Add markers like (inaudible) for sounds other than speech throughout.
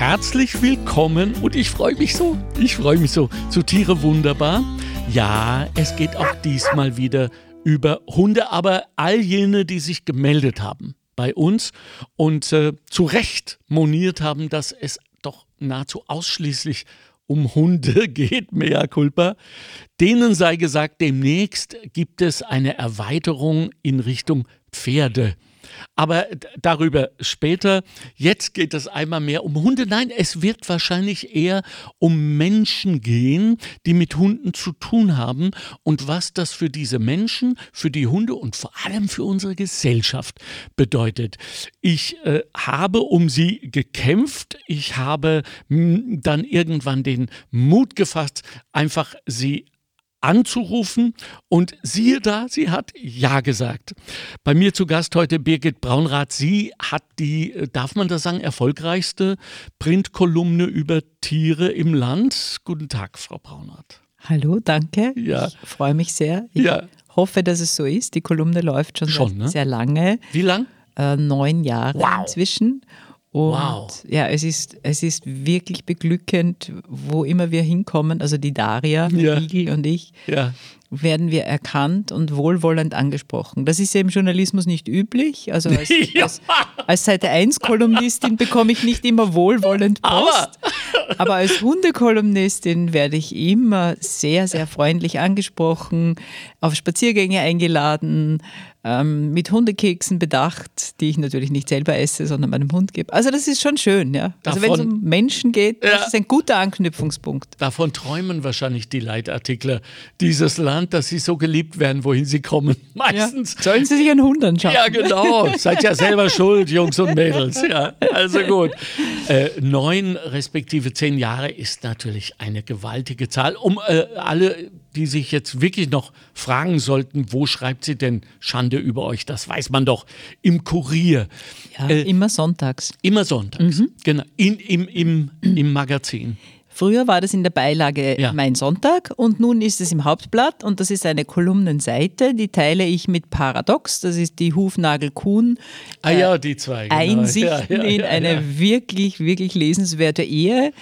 Herzlich willkommen und ich freue mich so, ich freue mich so zu Tiere wunderbar. Ja, es geht auch diesmal wieder über Hunde, aber all jene, die sich gemeldet haben bei uns und äh, zu Recht moniert haben, dass es doch nahezu ausschließlich um Hunde (laughs) geht, mea culpa. Denen sei gesagt, demnächst gibt es eine Erweiterung in Richtung Pferde. Aber darüber später. Jetzt geht es einmal mehr um Hunde. Nein, es wird wahrscheinlich eher um Menschen gehen, die mit Hunden zu tun haben und was das für diese Menschen, für die Hunde und vor allem für unsere Gesellschaft bedeutet. Ich äh, habe um sie gekämpft. Ich habe dann irgendwann den Mut gefasst, einfach sie anzurufen und siehe da, sie hat Ja gesagt. Bei mir zu Gast heute Birgit Braunrath. Sie hat die, äh, darf man das sagen, erfolgreichste Printkolumne über Tiere im Land. Guten Tag, Frau Braunrath. Hallo, danke. Ja. Ich freue mich sehr. Ich ja. hoffe, dass es so ist. Die Kolumne läuft schon, schon sehr, ne? sehr lange. Wie lang? Äh, neun Jahre wow. inzwischen. Und wow. ja, es ist, es ist wirklich beglückend, wo immer wir hinkommen, also die Daria, ja. Igel und ich, ja. Werden wir erkannt und wohlwollend angesprochen. Das ist ja im Journalismus nicht üblich. Also (laughs) als, Ja. als, als Seite 1 Kolumnistin bekomme ich nicht immer wohlwollend Post. Aber- Aber als Hundekolumnistin werde ich immer sehr, sehr freundlich angesprochen, auf Spaziergänge eingeladen, ähm, mit Hundekeksen bedacht, die ich natürlich nicht selber esse, sondern meinem Hund gebe. Also das ist schon schön, ja. Also wenn es um Menschen geht, Ja. das ist ein guter Anknüpfungspunkt. Davon träumen wahrscheinlich die Leitartikler dieses Land, dass sie so geliebt werden, wohin sie kommen. (laughs) Ja. Meistens. Sollen Sie sich einen Hund anschauen? Ja, genau. Seid ja selber (laughs) schuld, Jungs und Mädels. Ja, also gut. Äh, neun respektive zehn Jahre ist natürlich eine gewaltige Zahl. Um äh, alle, die sich jetzt wirklich noch fragen sollten, wo schreibt sie denn Schande über euch? Das weiß man doch im Kurier. Ja, Äh, immer sonntags. Immer sonntags. Genau. In, im, im, Im Magazin. Früher war das in der Beilage Ja. Mein Sonntag und nun ist es im Hauptblatt und das ist eine Kolumnenseite, die teile ich mit Paradox, das ist die Hufnagel-Kuhn. Ah ja, die zwei. Genau. Einsichten ja, ja, in eine wirklich, wirklich lesenswerte Ehe.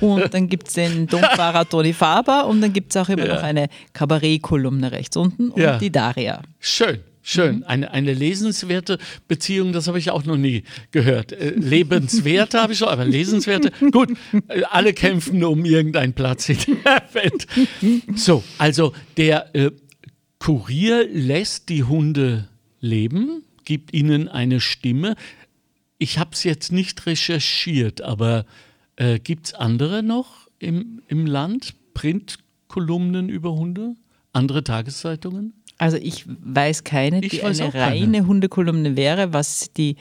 Und dann gibt es den (laughs) Domfahrer Toni Faber und dann gibt es auch immer noch eine Kabarett-Kolumne rechts unten und die Daria. Schön, schön. Eine, eine lesenswerte Beziehung, das habe ich auch noch nie gehört. Äh, lebenswerte habe ich schon, aber lesenswerte. (laughs) Gut, äh, alle kämpfen um irgendeinen Platz in der Welt. So, also der äh, Kurier lässt die Hunde leben, gibt ihnen eine Stimme. Ich habe es jetzt nicht recherchiert, aber äh, gibt es andere noch im, im Land? Printkolumnen über Hunde? Andere Tageszeitungen? Also ich weiß keine, Ich die weiß eine auch keine. reine Hundekolumne wäre. Was die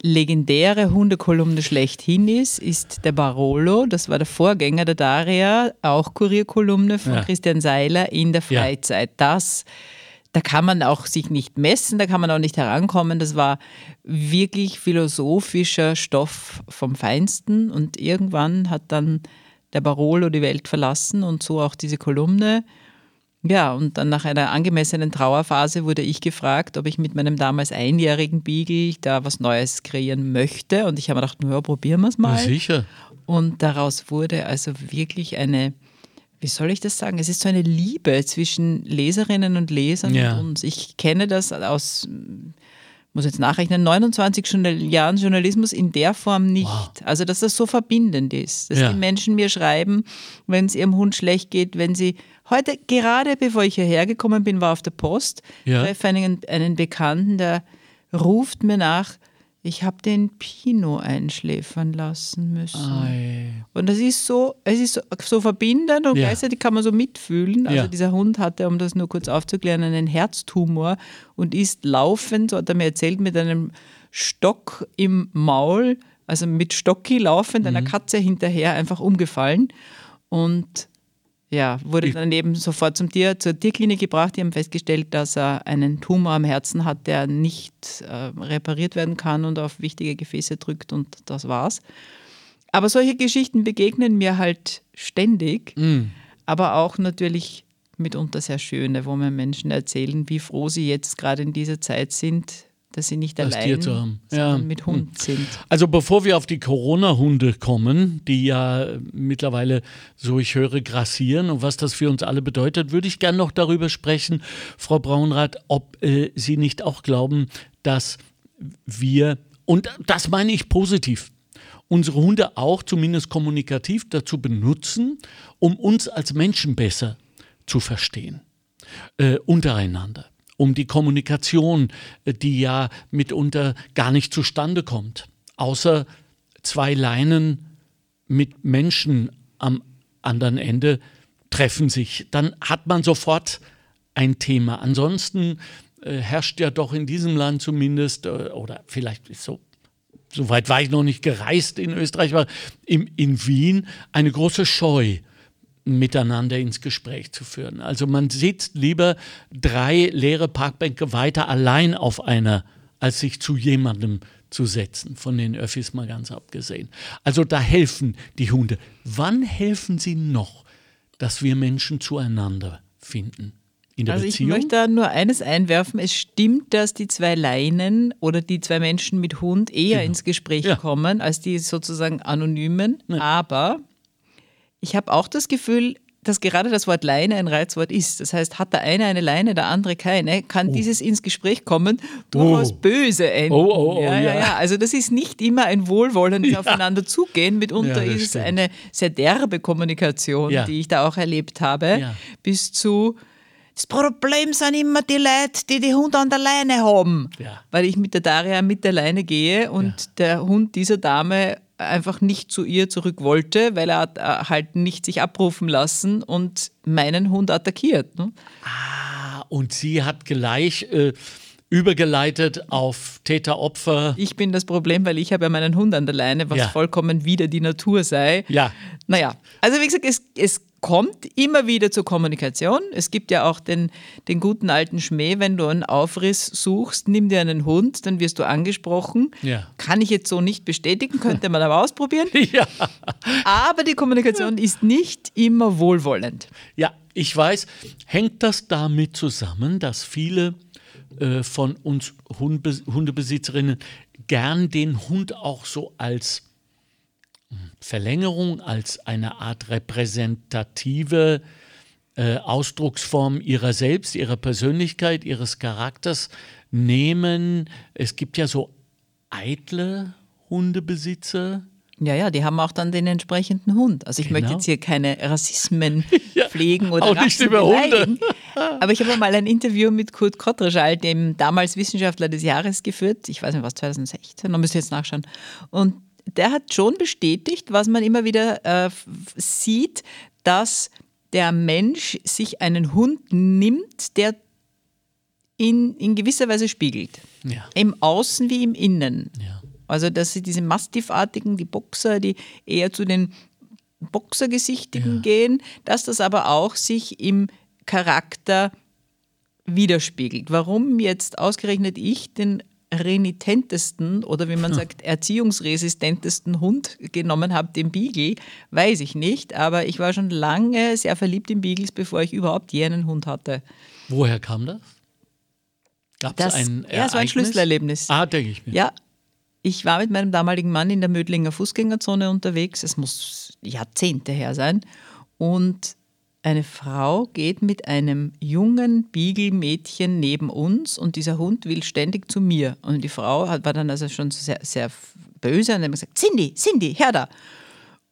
legendäre Hundekolumne schlechthin ist, ist der Barolo. Das war der Vorgänger der Daria, auch Kurierkolumne von Ja. Christian Seiler in der Ja. Freizeit. Das, da kann man auch sich nicht messen, da kann man auch nicht herankommen. Das war wirklich philosophischer Stoff vom Feinsten und irgendwann hat dann der Barolo die Welt verlassen und so auch diese Kolumne. Ja, und dann nach einer angemessenen Trauerphase wurde ich gefragt, ob ich mit meinem damals einjährigen Beagle da was Neues kreieren möchte. Und ich habe mir gedacht, ja, probieren wir es Na mal. sicher. Und daraus wurde also wirklich eine, wie soll ich das sagen? Es ist so eine Liebe zwischen Leserinnen und Lesern Ja. und uns. Ich kenne das aus, muss jetzt nachrechnen, 29 Journal Jahren Journalismus in der Form nicht. Also, dass das so verbindend ist, dass Ja. die Menschen mir schreiben, wenn es ihrem Hund schlecht geht, wenn sie heute, gerade bevor ich hierher gekommen bin, war auf der Post, Ja. treffe einen, einen Bekannten, der ruft mir nach, ich habe den Pino einschläfern lassen müssen. Ei. Und das ist so, es ist so, so verbindend und Ja. gleichzeitig kann man so mitfühlen. Also Ja. dieser Hund hatte, um das nur kurz aufzuklären, einen Herztumor und ist laufend, so hat er mir erzählt, mit einem Stock im Maul, also mit Stocki laufend, einer Mhm. Katze hinterher einfach umgefallen. Und ja, wurde dann eben sofort zum Tier, zur Tierklinik gebracht. Die haben festgestellt, dass er einen Tumor am Herzen hat, der nicht äh, repariert werden kann und auf wichtige Gefäße drückt und das war's. Aber solche Geschichten begegnen mir halt ständig, Mm. aber auch natürlich mitunter sehr schöne, wo mir Menschen erzählen, wie froh sie jetzt gerade in dieser Zeit sind, dass sie nicht Das allein sondern Ja. Hm. mit Hund sind. Also bevor wir auf die Corona-Hunde kommen, die ja mittlerweile, so ich höre, grassieren und was das für uns alle bedeutet, würde ich gerne noch darüber sprechen, Frau Braunrath, ob äh, Sie nicht auch glauben, dass wir, und das meine ich positiv, unsere Hunde auch zumindest kommunikativ dazu benutzen, um uns als Menschen besser zu verstehen äh, untereinander, um die Kommunikation, äh, die ja mitunter gar nicht zustande kommt, außer zwei Leinen mit Menschen am anderen Ende treffen sich, dann hat man sofort ein Thema. Ansonsten äh, herrscht ja doch in diesem Land zumindest, äh, oder vielleicht so, so weit war ich noch nicht gereist in Österreich, aber im, in Wien eine große Scheu miteinander ins Gespräch zu führen. Also man sitzt lieber drei leere Parkbänke weiter allein auf einer, als sich zu jemandem zu setzen, von den Öffis mal ganz abgesehen. Also da helfen die Hunde. Wann helfen sie noch, dass wir Menschen zueinander finden? In der Also ich Beziehung? möchte da nur eines einwerfen. Es stimmt, dass die zwei Leinen oder die zwei Menschen mit Hund eher ins Gespräch Genau. Ja. kommen als die sozusagen anonymen. Aber ich habe auch das Gefühl, dass gerade das Wort Leine ein Reizwort ist. Das heißt, hat der eine eine Leine, der andere keine, kann dieses ins Gespräch kommen durchaus Oh. böse enden. Oh, oh, oh, ja, ja, ja. ja. Also das ist nicht immer ein wohlwollendes Aufeinander zugehen. Mitunter Ja, ist es eine sehr derbe Kommunikation, Ja. die ich da auch erlebt habe, Ja. bis zu das Problem sind immer die Leute, die die Hunde an der Leine haben. Ja. Weil ich mit der Daria mit der Leine gehe und der Hund dieser Dame einfach nicht zu ihr zurück wollte, weil er hat äh, halt nicht sich abrufen lassen und meinen Hund attackiert. Ne? Ah, und sie hat gleich äh, übergeleitet auf Täter-Opfer. Ich bin das Problem, weil ich habe ja meinen Hund an der Leine, was Ja. vollkommen wieder die Natur sei. Ja. Naja, also wie gesagt, es, es kommt immer wieder zur Kommunikation. Es gibt ja auch den, den guten alten Schmäh, wenn du einen Aufriss suchst, nimm dir einen Hund, dann wirst du angesprochen. Ja. Kann ich jetzt so nicht bestätigen, könnte man aber ausprobieren. (laughs) Ja. Aber die Kommunikation ist nicht immer wohlwollend. Ja, ich weiß. Hängt das damit zusammen, dass viele äh, von uns Hundbe Hundebesitzerinnen gern den Hund auch so als hm, Verlängerung, als eine Art repräsentative äh, Ausdrucksform ihrer selbst, ihrer Persönlichkeit, ihres Charakters nehmen? Es gibt ja so eitle Hundebesitzer. Ja, ja, die haben auch dann den entsprechenden Hund. Also ich möchte Genau. jetzt hier keine Rassismen (laughs) pflegen oder auch nicht Rassen über Hunde. Aber ich habe mal ein Interview mit Kurt Kottreschall, dem damals Wissenschaftler des Jahres, geführt. Ich weiß nicht, was, 2016, da müsst ihr jetzt nachschauen. Und der hat schon bestätigt, was man immer wieder äh, sieht, dass der Mensch sich einen Hund nimmt, der ihn in gewisser Weise spiegelt. Ja. Im Außen wie im Innen. Ja. Also, dass sie diese Mastiffartigen, die Boxer, die eher zu den Boxergesichtigen Ja. gehen, dass das aber auch sich im Charakter widerspiegelt. Warum jetzt ausgerechnet ich den renitentesten oder wie man sagt, erziehungsresistentesten Hund genommen habe, den Beagle, weiß ich nicht. Aber ich war schon lange sehr verliebt in Beagles, bevor ich überhaupt je einen Hund hatte. Woher kam das? Gab es Das, ein ja, es war ein Ereignis? Schlüsselerlebnis. Ah, denke ich mir. Ja, ich war mit meinem damaligen Mann in der Mödlinger Fußgängerzone unterwegs. Es muss Jahrzehnte her sein. Und eine Frau geht mit einem jungen Beagle-Mädchen neben uns und dieser Hund will ständig zu mir. Und die Frau war dann also schon sehr, sehr böse und hat gesagt, Cindy, Cindy, her da.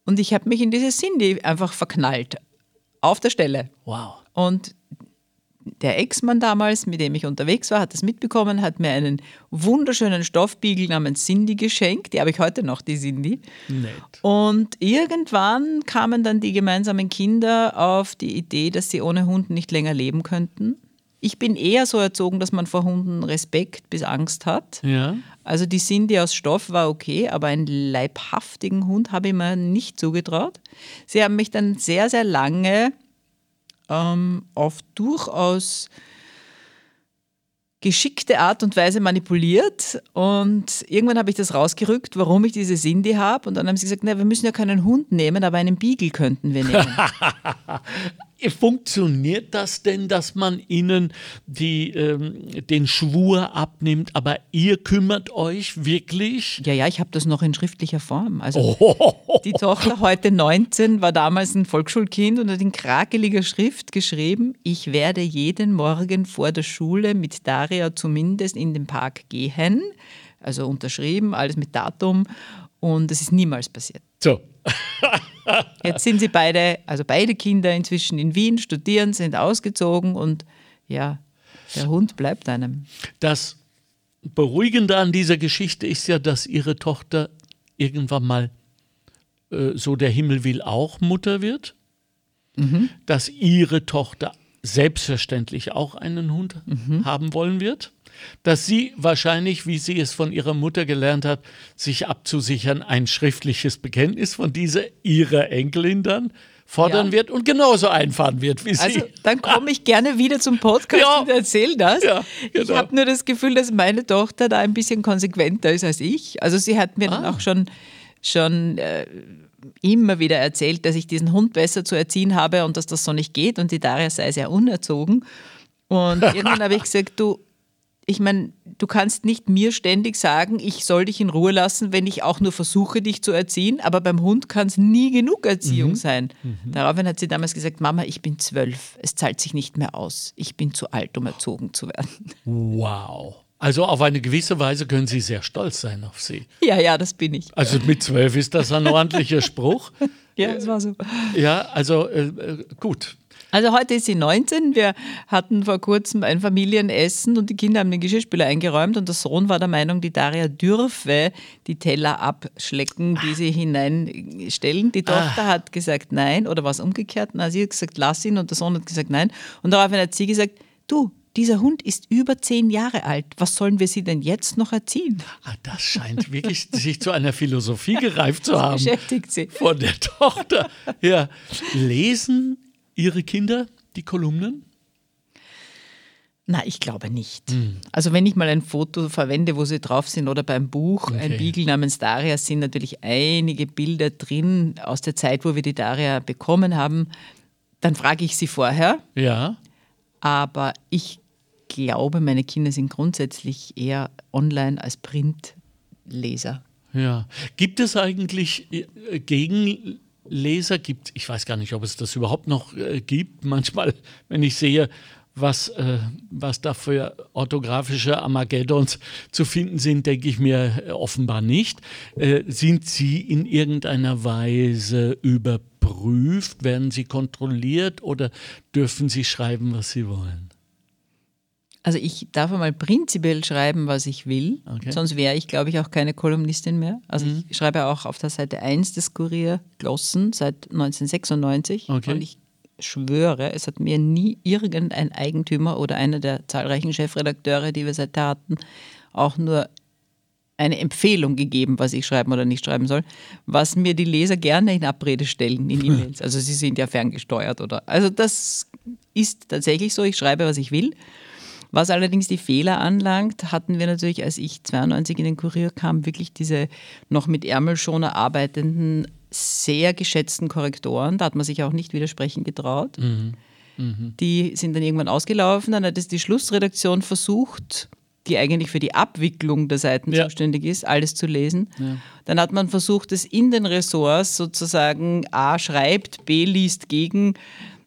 Und ich habe mich in diese Cindy einfach verknallt. Auf der Stelle. Wow. Und der Ex-Mann damals, mit dem ich unterwegs war, hat das mitbekommen, hat mir einen wunderschönen Stoffbiegel namens Cindy geschenkt. Die habe ich heute noch, die Cindy. Nett. Und irgendwann kamen dann die gemeinsamen Kinder auf die Idee, dass sie ohne Hund nicht länger leben könnten. Ich bin eher so erzogen, dass man vor Hunden Respekt bis Angst hat. Ja. Also die Cindy aus Stoff war okay, aber einen leibhaftigen Hund habe ich mir nicht zugetraut. Sie haben mich dann sehr, sehr lange ähm, auf durchaus geschickte Art und Weise manipuliert und irgendwann habe ich das rausgerückt, warum ich diese Cindy habe und dann haben sie gesagt, na, wir müssen ja keinen Hund nehmen, aber einen Beagle könnten wir nehmen. (laughs) Funktioniert das denn, dass man ihnen die, ähm, den Schwur abnimmt, aber ihr kümmert euch wirklich? Ja, ja, ich habe das noch in schriftlicher Form. Also oh. die Tochter heute 19 war damals ein Volksschulkind und hat in krakeliger Schrift geschrieben, ich werde jeden Morgen vor der Schule mit Daria zumindest in den Park gehen. Also unterschrieben, alles mit Datum und es ist niemals passiert. So. (laughs) Jetzt sind sie beide, also beide Kinder inzwischen in Wien, studieren, sind ausgezogen und ja, der Hund bleibt einem. Das Beruhigende an dieser Geschichte ist ja, dass ihre Tochter irgendwann mal äh, so der Himmel will auch Mutter wird, mhm. dass ihre Tochter selbstverständlich auch einen Hund mhm. haben wollen wird dass sie wahrscheinlich, wie sie es von ihrer Mutter gelernt hat, sich abzusichern, ein schriftliches Bekenntnis von dieser ihrer Enkelin dann fordern ja. wird und genauso einfahren wird wie also, sie. Dann komme ich gerne wieder zum Podcast ja. und erzähle das. Ja, genau. Ich habe nur das Gefühl, dass meine Tochter da ein bisschen konsequenter ist als ich. Also sie hat mir ah. dann auch schon, schon äh, immer wieder erzählt, dass ich diesen Hund besser zu erziehen habe und dass das so nicht geht und die Daria sei sehr unerzogen. Und (laughs) irgendwann habe ich gesagt, du, ich meine, du kannst nicht mir ständig sagen, ich soll dich in Ruhe lassen, wenn ich auch nur versuche, dich zu erziehen. Aber beim Hund kann es nie genug Erziehung mhm. sein. Mhm. Daraufhin hat sie damals gesagt, Mama, ich bin zwölf. Es zahlt sich nicht mehr aus. Ich bin zu alt, um erzogen zu werden. Wow. Also auf eine gewisse Weise können Sie sehr stolz sein auf Sie. Ja, ja, das bin ich. Also mit zwölf ist das ein ordentlicher Spruch. (laughs) ja, das war so. Ja, also äh, äh gut. Also heute ist sie 19. Wir hatten vor kurzem ein Familienessen und die Kinder haben den Geschirrspüler eingeräumt und der Sohn war der Meinung, die Daria dürfe die Teller abschlecken, die sie hineinstellen. Die Tochter ah. hat gesagt nein oder war es umgekehrt? Na, sie hat gesagt, lass ihn und der Sohn hat gesagt nein. Und daraufhin hat sie gesagt, du, dieser Hund ist über zehn Jahre alt. Was sollen wir sie denn jetzt noch erziehen? Ah, das scheint wirklich (laughs) sich zu einer Philosophie gereift zu haben. Das beschäftigt sie. Von der Tochter. Ja. Lesen Ihre Kinder die Kolumnen? Na, ich glaube nicht. Mhm. Also wenn ich mal ein Foto verwende, wo sie drauf sind oder beim Buch, okay. ein Beagle namens Daria, sind natürlich einige Bilder drin aus der Zeit, wo wir die Daria bekommen haben. Dann frage ich sie vorher. Ja. Aber ich glaube, meine Kinder sind grundsätzlich eher online als Printleser. Ja. Gibt es eigentlich äh, gegen Leser gibt. Ich weiß gar nicht, ob es das überhaupt noch äh, gibt. (laughs) Manchmal, wenn ich sehe, was, äh, was da für orthografische Armageddons zu finden sind, denke ich mir äh, offenbar nicht. Äh, sind sie in irgendeiner Weise überprüft? Werden sie kontrolliert oder dürfen sie schreiben, was sie wollen? Also ich darf einmal prinzipiell schreiben, was ich will. Okay. Sonst wäre ich, glaube ich, auch keine Kolumnistin mehr. Also mhm. ich schreibe auch auf der Seite 1 des Kurier Glossen seit 1996. Okay. Und ich schwöre, es hat mir nie irgendein Eigentümer oder einer der zahlreichen Chefredakteure, die wir seither hatten, auch nur eine Empfehlung gegeben, was ich schreiben oder nicht schreiben soll, was mir die Leser gerne in Abrede stellen in (laughs) E-Mails. Also sie sind ja ferngesteuert oder. Also das ist tatsächlich so, ich schreibe, was ich will. Was allerdings die Fehler anlangt, hatten wir natürlich, als ich 92 in den Kurier kam, wirklich diese noch mit Ärmelschoner arbeitenden, sehr geschätzten Korrektoren. Da hat man sich auch nicht widersprechen getraut. Mhm. Mhm. Die sind dann irgendwann ausgelaufen. Dann hat es die Schlussredaktion versucht, die eigentlich für die Abwicklung der Seiten ja. zuständig ist, alles zu lesen. Ja. Dann hat man versucht, es in den Ressorts sozusagen A schreibt, B liest gegen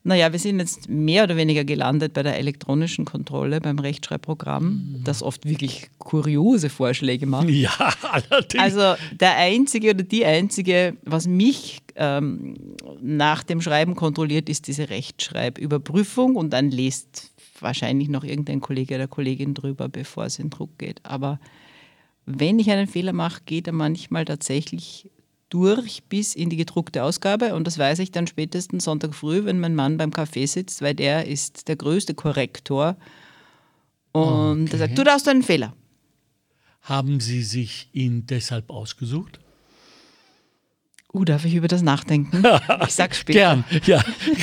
naja, wir sind jetzt mehr oder weniger gelandet bei der elektronischen Kontrolle, beim Rechtschreibprogramm, mhm. das oft wirklich kuriose Vorschläge macht. (laughs) Ja, allerdings. Also der Einzige oder die Einzige, was mich ähm, nach dem Schreiben kontrolliert, ist diese Rechtschreibüberprüfung und dann liest wahrscheinlich noch irgendein Kollege oder Kollegin drüber, bevor es in Druck geht. Aber wenn ich einen Fehler mache, geht er manchmal tatsächlich durch bis in die gedruckte Ausgabe und das weiß ich dann spätestens Sonntag früh, wenn mein Mann beim Kaffee sitzt, weil der ist der größte Korrektor und okay. er sagt, du darfst einen Fehler. Haben Sie sich ihn deshalb ausgesucht? Uh, darf ich über das nachdenken? (laughs) Ich sag's später. Gern, ja,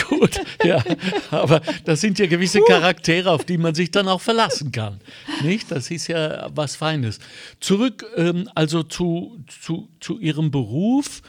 gut. Ja. Aber das sind ja gewisse Charaktere, auf die man sich dann auch verlassen kann. Nicht? Das ist ja was Feines. Zurück ähm, also zu, zu, zu Ihrem Beruf.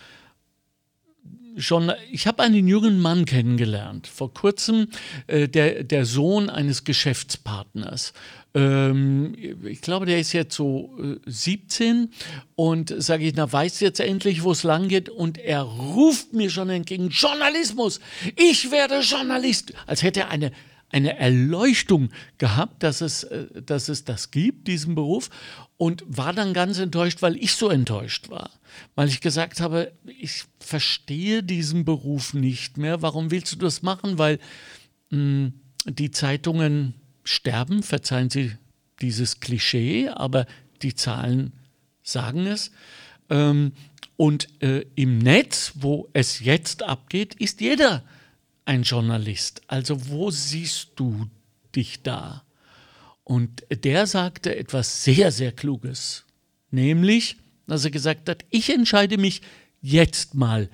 schon, ich habe einen jungen Mann kennengelernt, vor kurzem, äh, der, der Sohn eines Geschäftspartners. Ähm, ich glaube, der ist jetzt so äh, 17 und sage ich, na, weiß jetzt endlich, wo es lang geht und er ruft mir schon entgegen, Journalismus, ich werde Journalist, als hätte er eine eine Erleuchtung gehabt, dass es, äh, dass es das gibt, diesen Beruf, und war dann ganz enttäuscht, weil ich so enttäuscht war. Weil ich gesagt habe, ich verstehe diesen Beruf nicht mehr. Warum willst du das machen? Weil mh, hm, die Zeitungen sterben, verzeihen Sie dieses Klischee, aber die Zahlen sagen es. Ähm, und äh, im Netz, wo es jetzt abgeht, ist jeder ein Journalist. Also wo siehst du dich da? Und der sagte etwas sehr, sehr Kluges, nämlich, dass er gesagt hat, ich entscheide mich jetzt mal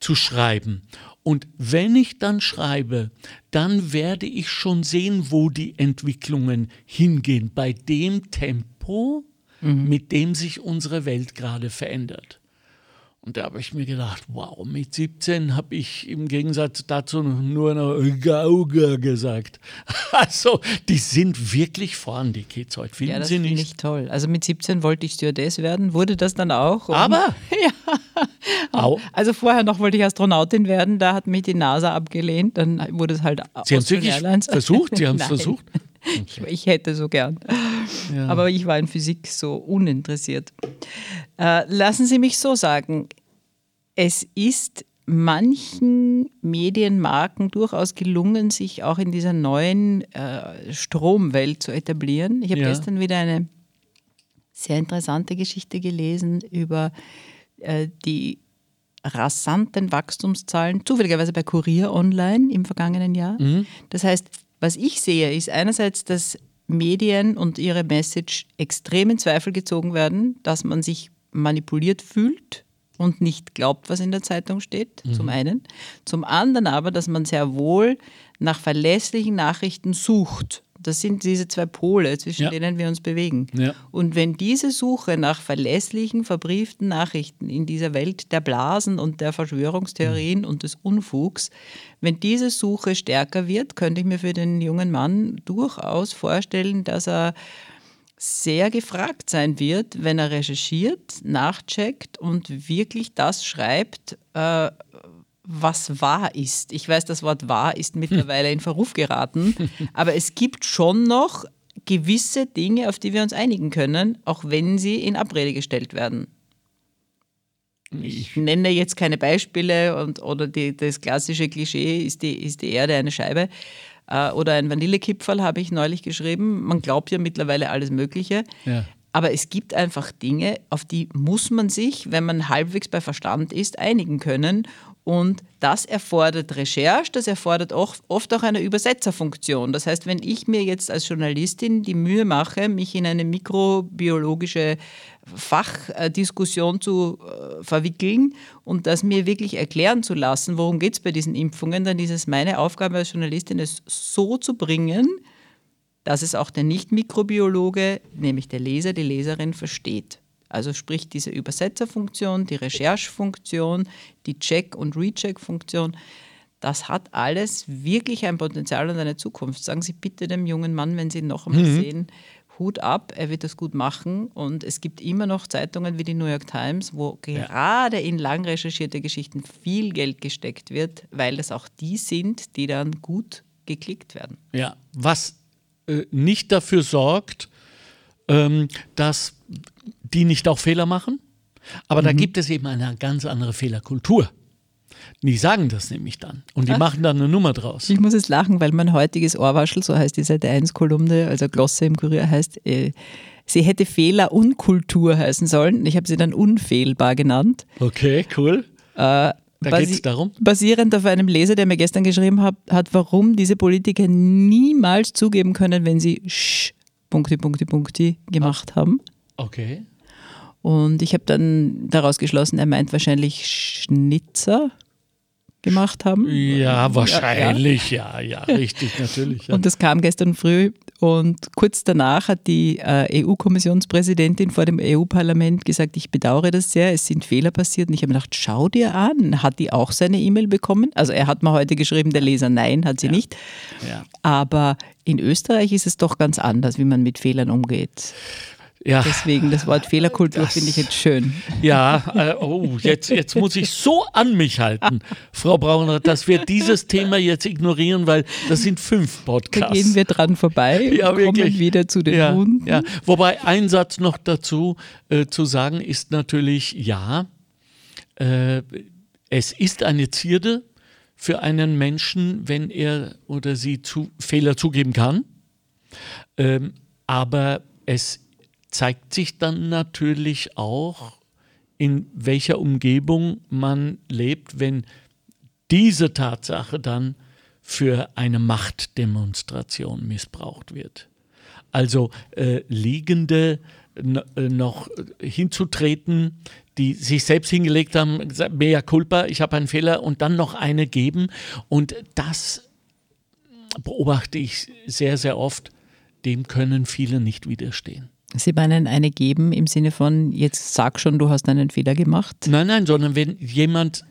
zu schreiben. Und wenn ich dann schreibe, dann werde ich schon sehen, wo die Entwicklungen hingehen, bei dem Tempo, mhm. mit dem sich unsere Welt gerade verändert. Und da habe ich mir gedacht, wow, mit 17 habe ich im Gegensatz dazu nur noch Gauga gesagt. (laughs) Also, die sind wirklich vorn, die Kids heute. Finden ja, das Sie nicht? finde ich toll. Also mit 17 wollte ich Stewardess werden, wurde das dann auch. Aber? (laughs) ja. Au. Also vorher noch wollte ich Astronautin werden, da hat mich die NASA abgelehnt, dann wurde es halt Sie haben es wirklich versucht? Sie (laughs) haben es versucht? Ich, ich, hätte so gern. Ja. Aber ich war in Physik so uninteressiert. Äh, lassen Sie mich so sagen, es ist manchen Medienmarken durchaus gelungen, sich auch in dieser neuen äh, Stromwelt zu etablieren. Ich habe ja. gestern wieder eine sehr interessante Geschichte gelesen über äh, die rasanten Wachstumszahlen, zufälligerweise bei Kurier Online im vergangenen Jahr. Mhm. Das heißt, was ich sehe, ist einerseits, dass Medien und ihre Message extrem in Zweifel gezogen werden, dass man sich manipuliert fühlt und nicht glaubt, was in der Zeitung steht, mhm. zum einen. Zum anderen aber, dass man sehr wohl nach verlässlichen Nachrichten sucht. Das sind diese zwei Pole, zwischen ja. denen wir uns bewegen. Ja. Und wenn diese Suche nach verlässlichen, verbrieften Nachrichten in dieser Welt der Blasen und der Verschwörungstheorien mhm. und des Unfugs, wenn diese Suche stärker wird, könnte ich mir für den jungen Mann durchaus vorstellen, dass er sehr gefragt sein wird, wenn er recherchiert, nachcheckt und wirklich das schreibt, äh, was wahr ist. Ich weiß, das Wort wahr ist mittlerweile in Verruf geraten, (laughs) aber es gibt schon noch gewisse Dinge, auf die wir uns einigen können, auch wenn sie in Abrede gestellt werden. Ich nenne jetzt keine Beispiele und, oder die, das klassische Klischee, ist die, ist die Erde eine Scheibe? Äh, oder ein Vanillekipferl habe ich neulich geschrieben. Man glaubt ja mittlerweile alles Mögliche. Ja. Aber es gibt einfach Dinge, auf die muss man sich, wenn man halbwegs bei Verstand ist, einigen können. Und das erfordert Recherche, das erfordert oft auch eine Übersetzerfunktion. Das heißt, wenn ich mir jetzt als Journalistin die Mühe mache, mich in eine mikrobiologische Fachdiskussion zu äh, verwickeln und das mir wirklich erklären zu lassen, worum geht es bei diesen Impfungen, dann ist es meine Aufgabe als Journalistin, es so zu bringen, dass es auch der Nicht-Mikrobiologe, nämlich der Leser, die Leserin versteht. Also sprich diese Übersetzerfunktion, die Recherchefunktion, die Check- und Recheck-Funktion. Das hat alles wirklich ein Potenzial und eine Zukunft. Sagen Sie bitte dem jungen Mann, wenn Sie ihn noch einmal mhm. sehen, Hut ab, er wird das gut machen. Und es gibt immer noch Zeitungen wie die New York Times, wo ja. gerade in lang recherchierte Geschichten viel Geld gesteckt wird, weil das auch die sind, die dann gut geklickt werden. Ja, was äh, nicht dafür sorgt, ähm, dass die nicht auch Fehler machen. Aber mhm. da gibt es eben eine ganz andere Fehlerkultur. Die sagen das nämlich dann. Und die Ach, machen dann eine Nummer draus. Ich muss jetzt lachen, weil mein heutiges Ohrwaschel, so heißt die Seite 1 Kolumne, also Glosse im Kurier heißt, äh, sie hätte Fehler und Kultur heißen sollen. Ich habe sie dann unfehlbar genannt. Okay, cool. Äh, da geht es darum? Basierend auf einem Leser, der mir gestern geschrieben hat, hat, warum diese Politiker niemals zugeben können, wenn sie Sch, Punkti, Punkti, Punkti gemacht Ach. haben. Okay. Und ich habe dann daraus geschlossen, er meint wahrscheinlich Schnitzer. gemacht haben. Ja, wahrscheinlich, ja, ja, ja richtig, natürlich. Ja. Und das kam gestern früh und kurz danach hat die äh, EU-Kommissionspräsidentin vor dem EU-Parlament gesagt, ich bedauere das sehr, es sind Fehler passiert. Und ich habe mir gedacht, schau dir an, hat die auch seine E-Mail bekommen? Also er hat mir heute geschrieben, der Leser, nein, hat sie ja. nicht. Ja. Aber in Österreich ist es doch ganz anders, wie man mit Fehlern umgeht. Ja. Deswegen das Wort Fehlerkultur finde ich jetzt schön. Ja, äh, oh, jetzt, jetzt muss ich so an mich halten, Frau Brauner, dass wir dieses Thema jetzt ignorieren, weil das sind fünf Podcasts. Da gehen wir dran vorbei ja, und wirklich. kommen wieder zu den ja, Hunden. Ja. Wobei ein Satz noch dazu äh, zu sagen ist natürlich, ja, äh, es ist eine Zierde für einen Menschen, wenn er oder sie zu, Fehler zugeben kann. Ähm, aber es zeigt sich dann natürlich auch, in welcher Umgebung man lebt, wenn diese Tatsache dann für eine Machtdemonstration missbraucht wird. Also äh, Liegende äh, noch hinzutreten, die sich selbst hingelegt haben, gesagt, mea culpa, ich habe einen Fehler und dann noch eine geben. Und das beobachte ich sehr, sehr oft. Dem können viele nicht widerstehen. Sie meinen eine geben im Sinne von, jetzt sag schon, du hast einen Fehler gemacht? Nein, nein, sondern wenn jemand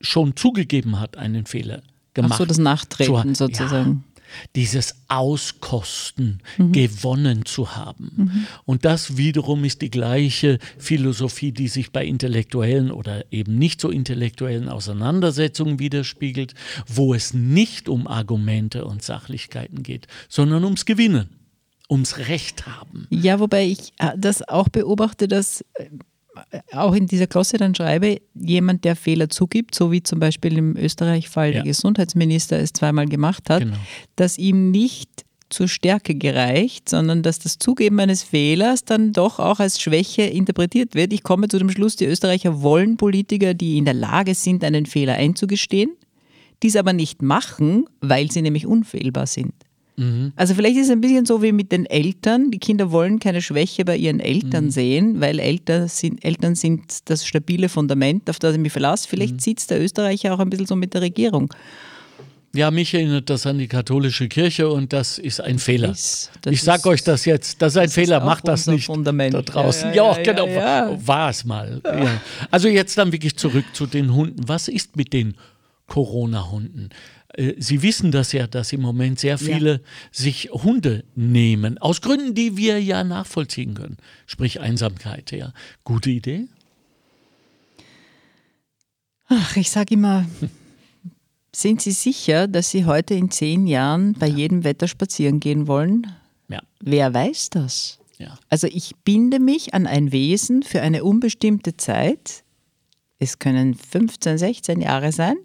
schon zugegeben hat, einen Fehler gemacht. Ach so, das Nachtreten so, sozusagen. Ja, dieses Auskosten mhm. gewonnen zu haben. Mhm. Und das wiederum ist die gleiche Philosophie, die sich bei intellektuellen oder eben nicht so intellektuellen Auseinandersetzungen widerspiegelt, wo es nicht um Argumente und Sachlichkeiten geht, sondern ums Gewinnen ums Recht haben. Ja, wobei ich äh, das auch beobachte, dass äh, auch in dieser Klasse dann schreibe, jemand, der Fehler zugibt, so wie zum Beispiel im Österreich-Fall ja. der Gesundheitsminister es zweimal gemacht hat, genau. dass ihm nicht zur Stärke gereicht, sondern dass das Zugeben eines Fehlers dann doch auch als Schwäche interpretiert wird. Ich komme zu dem Schluss, die Österreicher wollen Politiker, die in der Lage sind, einen Fehler einzugestehen, dies aber nicht machen, weil sie nämlich unfehlbar sind. Mhm. Also vielleicht ist es ein bisschen so wie mit den Eltern. Die Kinder wollen keine Schwäche bei ihren Eltern mhm. sehen, weil Eltern sind, Eltern sind das stabile Fundament, auf das ich mich verlasse. Vielleicht mhm. es der Österreicher auch ein bisschen so mit der Regierung. Ja, mich erinnert das an die katholische Kirche und das ist ein Fehler. Ist, ich sage euch das jetzt, das ist ein das Fehler, ist macht das nicht Fundament. da draußen. Ja, ja, ja genau, ja, war es mal. Also jetzt dann wirklich zurück zu den Hunden. Was ist mit den Corona-Hunden? Äh, Sie wissen das ja, dass im Moment sehr viele ja. sich Hunde nehmen, aus Gründen, die wir ja nachvollziehen können. Sprich Einsamkeit, ja. Gute Idee? Ach, ich sage immer, sind Sie sicher, dass Sie heute in zehn Jahren bei ja. jedem Wetter spazieren gehen wollen? Ja. Wer weiß das? Ja. Also ich binde mich an ein Wesen für eine unbestimmte Zeit. Es können 15, 16 Jahre sein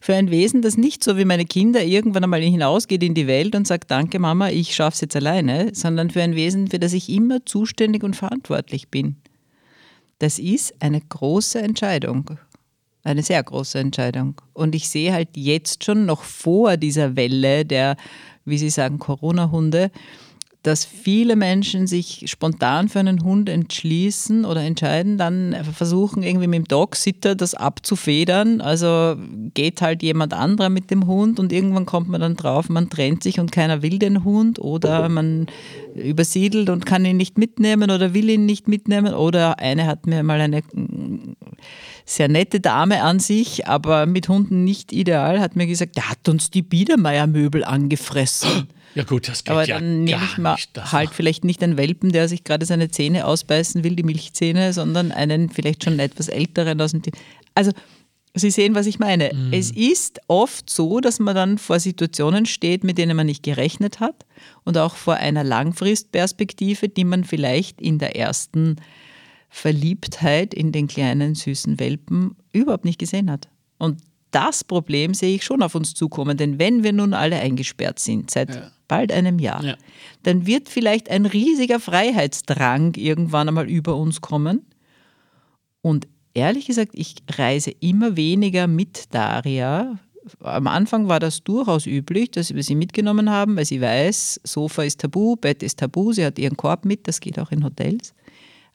für ein Wesen, das nicht so wie meine Kinder irgendwann einmal hinausgeht in die Welt und sagt, danke Mama, ich schaffe es jetzt alleine, sondern für ein Wesen, für das ich immer zuständig und verantwortlich bin. Das ist eine große Entscheidung. Eine sehr große Entscheidung. Und ich sehe halt jetzt schon noch vor dieser Welle der, wie Sie sagen, Corona-Hunde, dass viele Menschen sich spontan für einen Hund entschließen oder entscheiden, dann versuchen irgendwie mit dem Dog-Sitter das abzufedern. Also geht halt jemand anderer mit dem Hund und irgendwann kommt man dann drauf, man trennt sich und keiner will den Hund oder man übersiedelt und kann ihn nicht mitnehmen oder will ihn nicht mitnehmen. Oder eine hat mir mal eine sehr nette Dame an sich, aber mit Hunden nicht ideal, hat mir gesagt, der hat uns die Biedermeier-Möbel angefressen. Ja gut, das geht Aber ja dann nehme ich mal halt vielleicht nicht einen Welpen, der sich gerade seine Zähne ausbeißen will, die Milchzähne, sondern einen vielleicht schon etwas älteren aus dem Team. Also Sie sehen, was ich meine. Mhm. Es ist oft so, dass man dann vor Situationen steht, mit denen man nicht gerechnet hat und auch vor einer Langfristperspektive, die man vielleicht in der ersten Verliebtheit in den kleinen süßen Welpen überhaupt nicht gesehen hat. Und das Problem sehe ich schon auf uns zukommen, denn wenn wir nun alle eingesperrt sind seit ja. Bald einem Jahr, ja. dann wird vielleicht ein riesiger Freiheitsdrang irgendwann einmal über uns kommen. Und ehrlich gesagt, ich reise immer weniger mit Daria. Am Anfang war das durchaus üblich, dass wir sie mitgenommen haben, weil sie weiß, Sofa ist tabu, Bett ist tabu, sie hat ihren Korb mit, das geht auch in Hotels.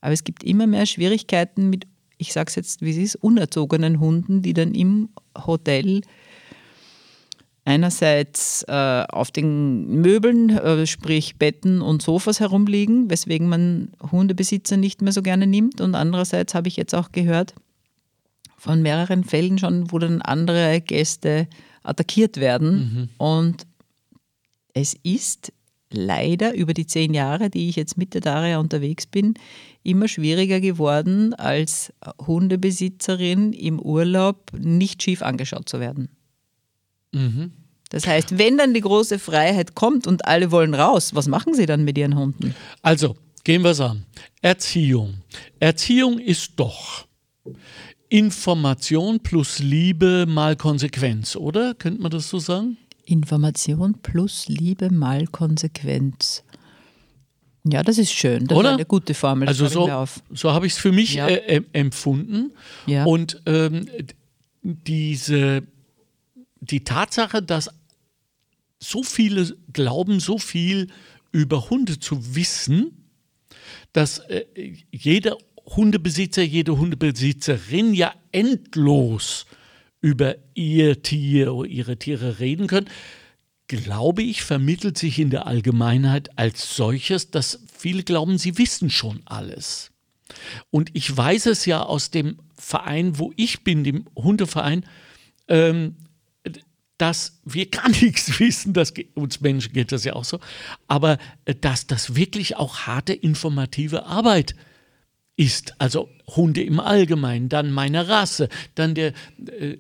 Aber es gibt immer mehr Schwierigkeiten mit ich sage es jetzt, wie es ist, unerzogenen Hunden, die dann im Hotel einerseits äh, auf den Möbeln, äh, sprich Betten und Sofas herumliegen, weswegen man Hundebesitzer nicht mehr so gerne nimmt. Und andererseits habe ich jetzt auch gehört von mehreren Fällen schon, wo dann andere Gäste attackiert werden. Mhm. Und es ist leider über die zehn Jahre, die ich jetzt mit der Daria unterwegs bin, immer schwieriger geworden, als Hundebesitzerin im Urlaub nicht schief angeschaut zu werden. Mhm. Das heißt, wenn dann die große Freiheit kommt und alle wollen raus, was machen sie dann mit ihren Hunden? Also, gehen wir es an. Erziehung. Erziehung ist doch Information plus Liebe mal Konsequenz, oder? Könnte man das so sagen? Information plus Liebe mal Konsequenz. Ja, das ist schön. Das Oder? ist eine gute Formel. Also so, so habe ich es für mich ja. äh, empfunden. Ja. Und ähm, diese, die Tatsache, dass so viele glauben, so viel über Hunde zu wissen, dass äh, jeder Hundebesitzer, jede Hundebesitzerin ja endlos über ihr Tier oder ihre Tiere reden können, glaube ich, vermittelt sich in der Allgemeinheit als solches, dass viele glauben, sie wissen schon alles. Und ich weiß es ja aus dem Verein, wo ich bin, dem Hundeverein, ähm, dass wir gar (laughs) nichts wissen, das uns Menschen geht das ja auch so, aber äh, dass das wirklich auch harte informative Arbeit ist also Hunde im Allgemeinen, dann meine Rasse, dann der, äh,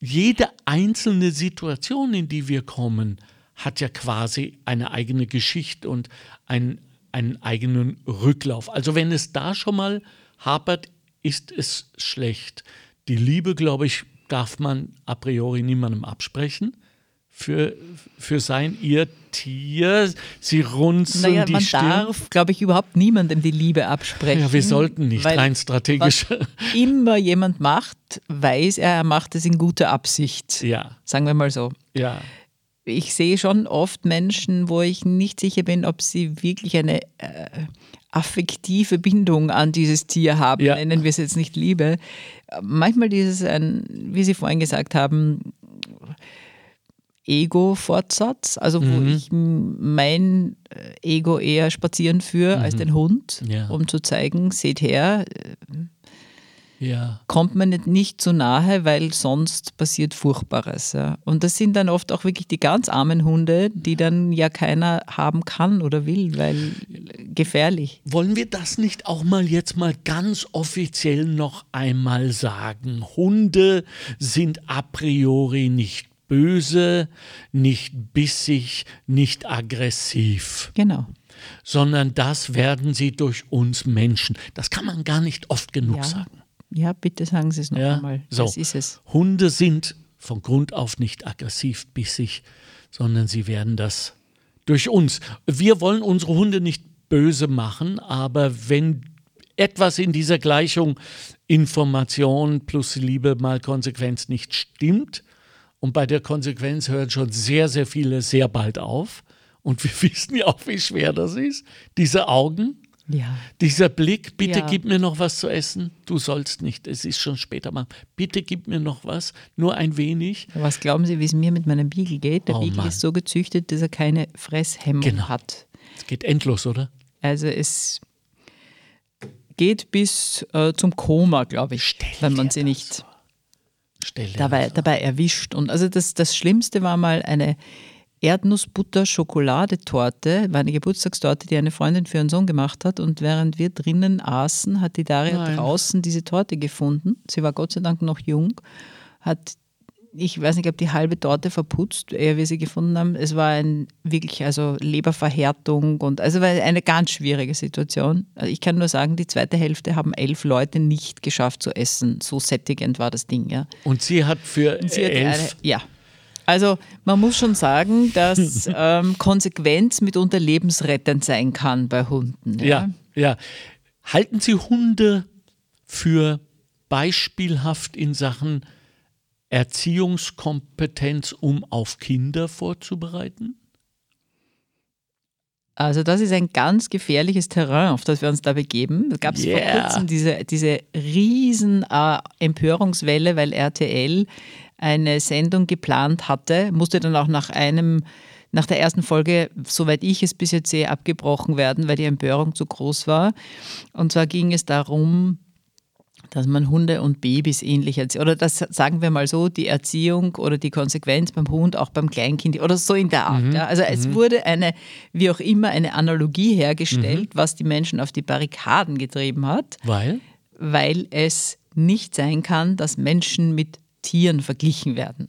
jede einzelne Situation, in die wir kommen, hat ja quasi eine eigene Geschichte und ein, einen eigenen Rücklauf. Also wenn es da schon mal hapert, ist es schlecht. Die Liebe, glaube ich, darf man a priori niemandem absprechen für, für sein, ihr Tier. Sie runzeln naja, die man Stirn. darf, glaube ich, überhaupt niemandem die Liebe absprechen. Ja, wir sollten nicht, rein strategisch. Was immer jemand macht, weiß er, er macht es in guter Absicht. Ja. Sagen wir mal so. Ja. Ich sehe schon oft Menschen, wo ich nicht sicher bin, ob sie wirklich eine äh, affektive Bindung an dieses Tier haben. Ja. Nennen wir es jetzt nicht Liebe. Manchmal dieses, ein, wie Sie vorhin gesagt haben, Ego-Fortsatz, also wo mhm. ich mein äh, Ego eher spazieren führe mhm. als den Hund, ja. um zu zeigen, seht her, äh, ja. kommt man nicht, nicht zu nahe, weil sonst passiert Furchtbares. Ja. Und das sind dann oft auch wirklich die ganz armen Hunde, die dann ja keiner haben kann oder will, weil gefährlich. Wollen wir das nicht auch mal jetzt mal ganz offiziell noch einmal sagen? Hunde sind a priori nicht böse, nicht bissig, nicht aggressiv. Genau. Sondern das werden sie durch uns Menschen. Das kann man gar nicht oft genug ja. sagen. Ja, bitte sagen Sie es noch ja? einmal. So. Das ist es. Hunde sind von Grund auf nicht aggressiv, bissig, sondern sie werden das durch uns. Wir wollen unsere Hunde nicht böse machen, aber wenn etwas in dieser Gleichung Information plus Liebe mal Konsequenz nicht stimmt, und bei der Konsequenz hören schon sehr, sehr viele sehr bald auf. Und wir (laughs) wissen ja auch, wie schwer das ist. Diese Augen, ja. dieser Blick, bitte ja. gib mir noch was zu essen. Du sollst nicht, es ist schon später mal. Bitte gib mir noch was, nur ein wenig. Was glauben Sie, wie es mir mit meinem Beagle geht? Der oh, Beagle Mann. ist so gezüchtet, dass er keine Fresshemmung genau. hat. Es geht endlos, oder? Also es geht bis äh, zum Koma, glaube ich, Stell wenn man sie nicht... Dabei, dabei erwischt. Und also das, das Schlimmste war mal eine Erdnussbutter-Schokoladetorte, war eine Geburtstagstorte, die eine Freundin für ihren Sohn gemacht hat. Und während wir drinnen aßen, hat die Daria Nein. draußen diese Torte gefunden. Sie war Gott sei Dank noch jung, hat ich weiß nicht, ob die halbe Torte verputzt, ehe wir sie gefunden haben. Es war ein wirklich, also Leberverhärtung und also war eine ganz schwierige Situation. Also ich kann nur sagen, die zweite Hälfte haben elf Leute nicht geschafft zu essen. So sättigend war das Ding, ja. Und sie hat für sie elf. Hat eine, ja. Also man muss schon sagen, dass (laughs) ähm, Konsequenz mitunter lebensrettend sein kann bei Hunden. Ja, ja. ja. Halten Sie Hunde für beispielhaft in Sachen Erziehungskompetenz, um auf Kinder vorzubereiten? Also das ist ein ganz gefährliches Terrain, auf das wir uns da begeben. Es gab yeah. vor kurzem diese, diese riesen äh, Empörungswelle, weil RTL eine Sendung geplant hatte, musste dann auch nach einem nach der ersten Folge, soweit ich es bis jetzt sehe, abgebrochen werden, weil die Empörung zu groß war. Und zwar ging es darum, dass man Hunde und Babys ähnlich erzieht. Oder das sagen wir mal so, die Erziehung oder die Konsequenz beim Hund, auch beim Kleinkind oder so in der Art. Mhm. Ja. Also mhm. es wurde eine, wie auch immer, eine Analogie hergestellt, mhm. was die Menschen auf die Barrikaden getrieben hat. Weil? Weil es nicht sein kann, dass Menschen mit Tieren verglichen werden.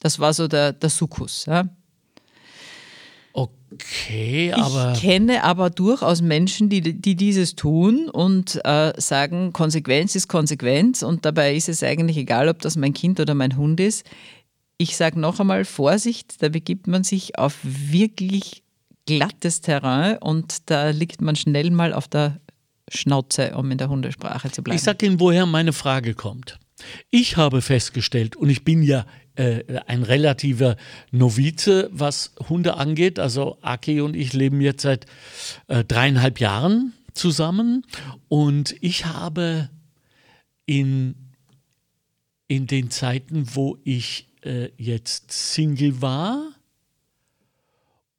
Das war so der, der Sukkus. Ja. Okay, aber. Ich kenne aber durchaus Menschen, die, die dieses tun und äh, sagen, Konsequenz ist Konsequenz und dabei ist es eigentlich egal, ob das mein Kind oder mein Hund ist. Ich sage noch einmal Vorsicht, da begibt man sich auf wirklich glattes Terrain und da liegt man schnell mal auf der Schnauze, um in der Hundesprache zu bleiben. Ich sage Ihnen, woher meine Frage kommt. Ich habe festgestellt, und ich bin ja äh, ein relativer Novize, was Hunde angeht. Also Aki und ich leben jetzt seit äh, dreieinhalb Jahren zusammen und ich habe in, in den Zeiten, wo ich äh, jetzt Single war,